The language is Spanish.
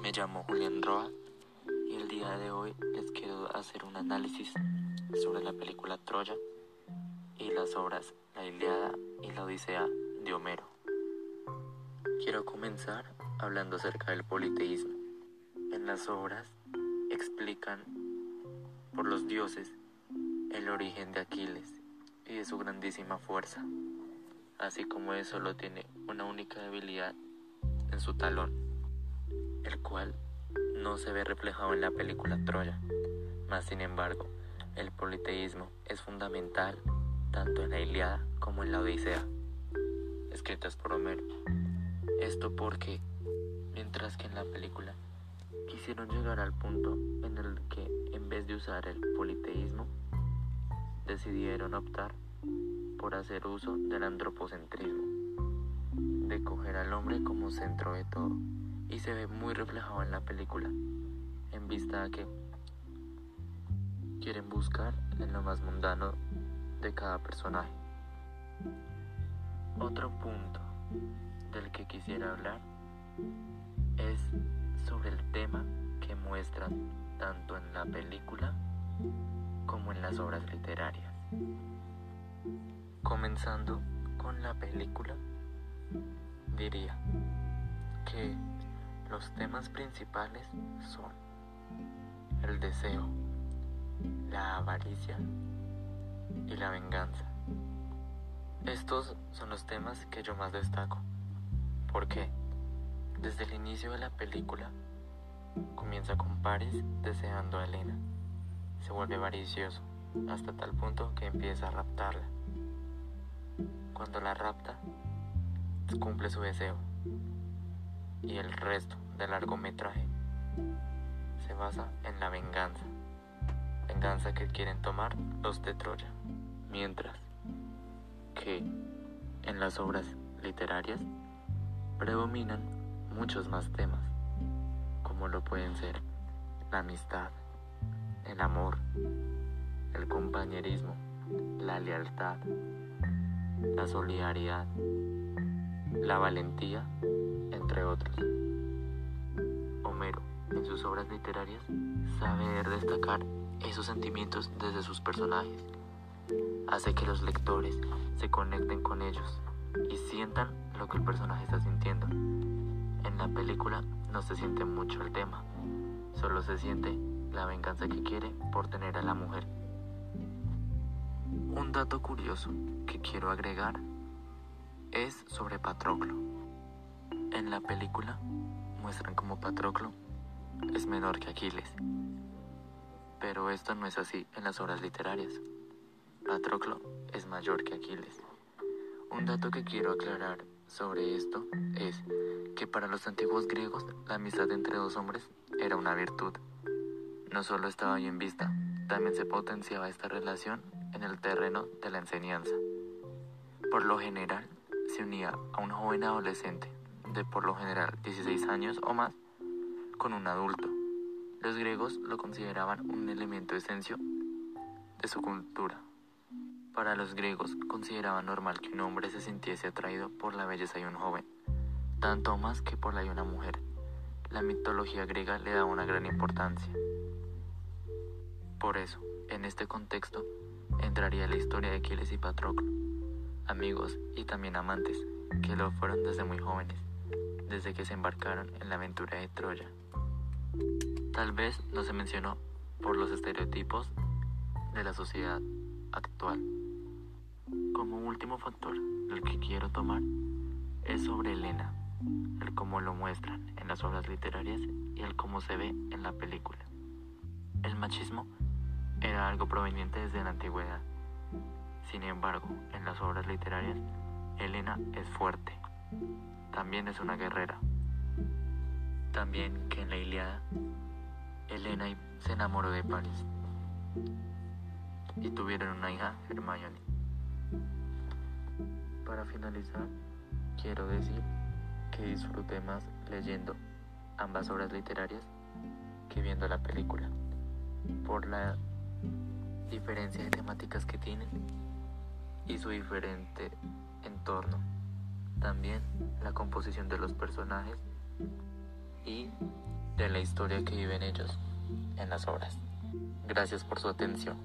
me llamo Julián Roa y el día de hoy les quiero hacer un análisis sobre la película Troya y las obras La Iliada y la Odisea de Homero. Quiero comenzar hablando acerca del politeísmo. En las obras explican por los dioses el origen de Aquiles y de su grandísima fuerza, así como eso solo tiene una única debilidad en su talón, el cual no se ve reflejado en la película Troya. Mas sin embargo, el politeísmo es fundamental tanto en la Iliada como en la Odisea, escritas por Homero. Esto porque, mientras que en la película quisieron llegar al punto en el que en vez de usar el politeísmo, decidieron optar por hacer uso del antropocentrismo, de coger al hombre como centro de todo, y se ve muy reflejado en la película, en vista a que quieren buscar en lo más mundano de cada personaje. Otro punto del que quisiera hablar es sobre el tema que muestran tanto en la película como en las obras literarias. Comenzando con la película, diría que los temas principales son el deseo, la avaricia y la venganza. Estos son los temas que yo más destaco, porque desde el inicio de la película comienza con Paris deseando a Elena, se vuelve avaricioso hasta tal punto que empieza a raptarla. Cuando la rapta, cumple su deseo y el resto del largometraje se basa en la venganza venganza que quieren tomar los de Troya. Mientras que en las obras literarias predominan muchos más temas, como lo pueden ser la amistad, el amor, el compañerismo, la lealtad, la solidaridad, la valentía, entre otros. En sus obras literarias, sabe destacar esos sentimientos desde sus personajes. Hace que los lectores se conecten con ellos y sientan lo que el personaje está sintiendo. En la película no se siente mucho el tema, solo se siente la venganza que quiere por tener a la mujer. Un dato curioso que quiero agregar es sobre Patroclo. En la película muestran como Patroclo es menor que Aquiles pero esto no es así en las obras literarias. Patroclo es mayor que Aquiles. Un dato que quiero aclarar sobre esto es que para los antiguos griegos la amistad entre dos hombres era una virtud. No solo estaba bien vista, también se potenciaba esta relación en el terreno de la enseñanza. Por lo general, se unía a un joven adolescente de por lo general 16 años o más con un adulto los griegos lo consideraban un elemento esencial de su cultura. Para los griegos consideraban normal que un hombre se sintiese atraído por la belleza de un joven, tanto más que por la de una mujer. La mitología griega le da una gran importancia. Por eso, en este contexto, entraría la historia de Aquiles y Patroclo, amigos y también amantes, que lo fueron desde muy jóvenes, desde que se embarcaron en la aventura de Troya. Tal vez no se mencionó por los estereotipos de la sociedad actual. Como último factor, el que quiero tomar es sobre Elena, el cómo lo muestran en las obras literarias y el cómo se ve en la película. El machismo era algo proveniente desde la antigüedad. Sin embargo, en las obras literarias, Elena es fuerte. También es una guerrera. También que en la Iliada Elena se enamoró de Paris y tuvieron una hija, Hermione. Para finalizar, quiero decir que disfruté más leyendo ambas obras literarias que viendo la película, por la diferencia de temáticas que tienen y su diferente entorno. También la composición de los personajes de la historia que viven ellos en las obras. Gracias por su atención.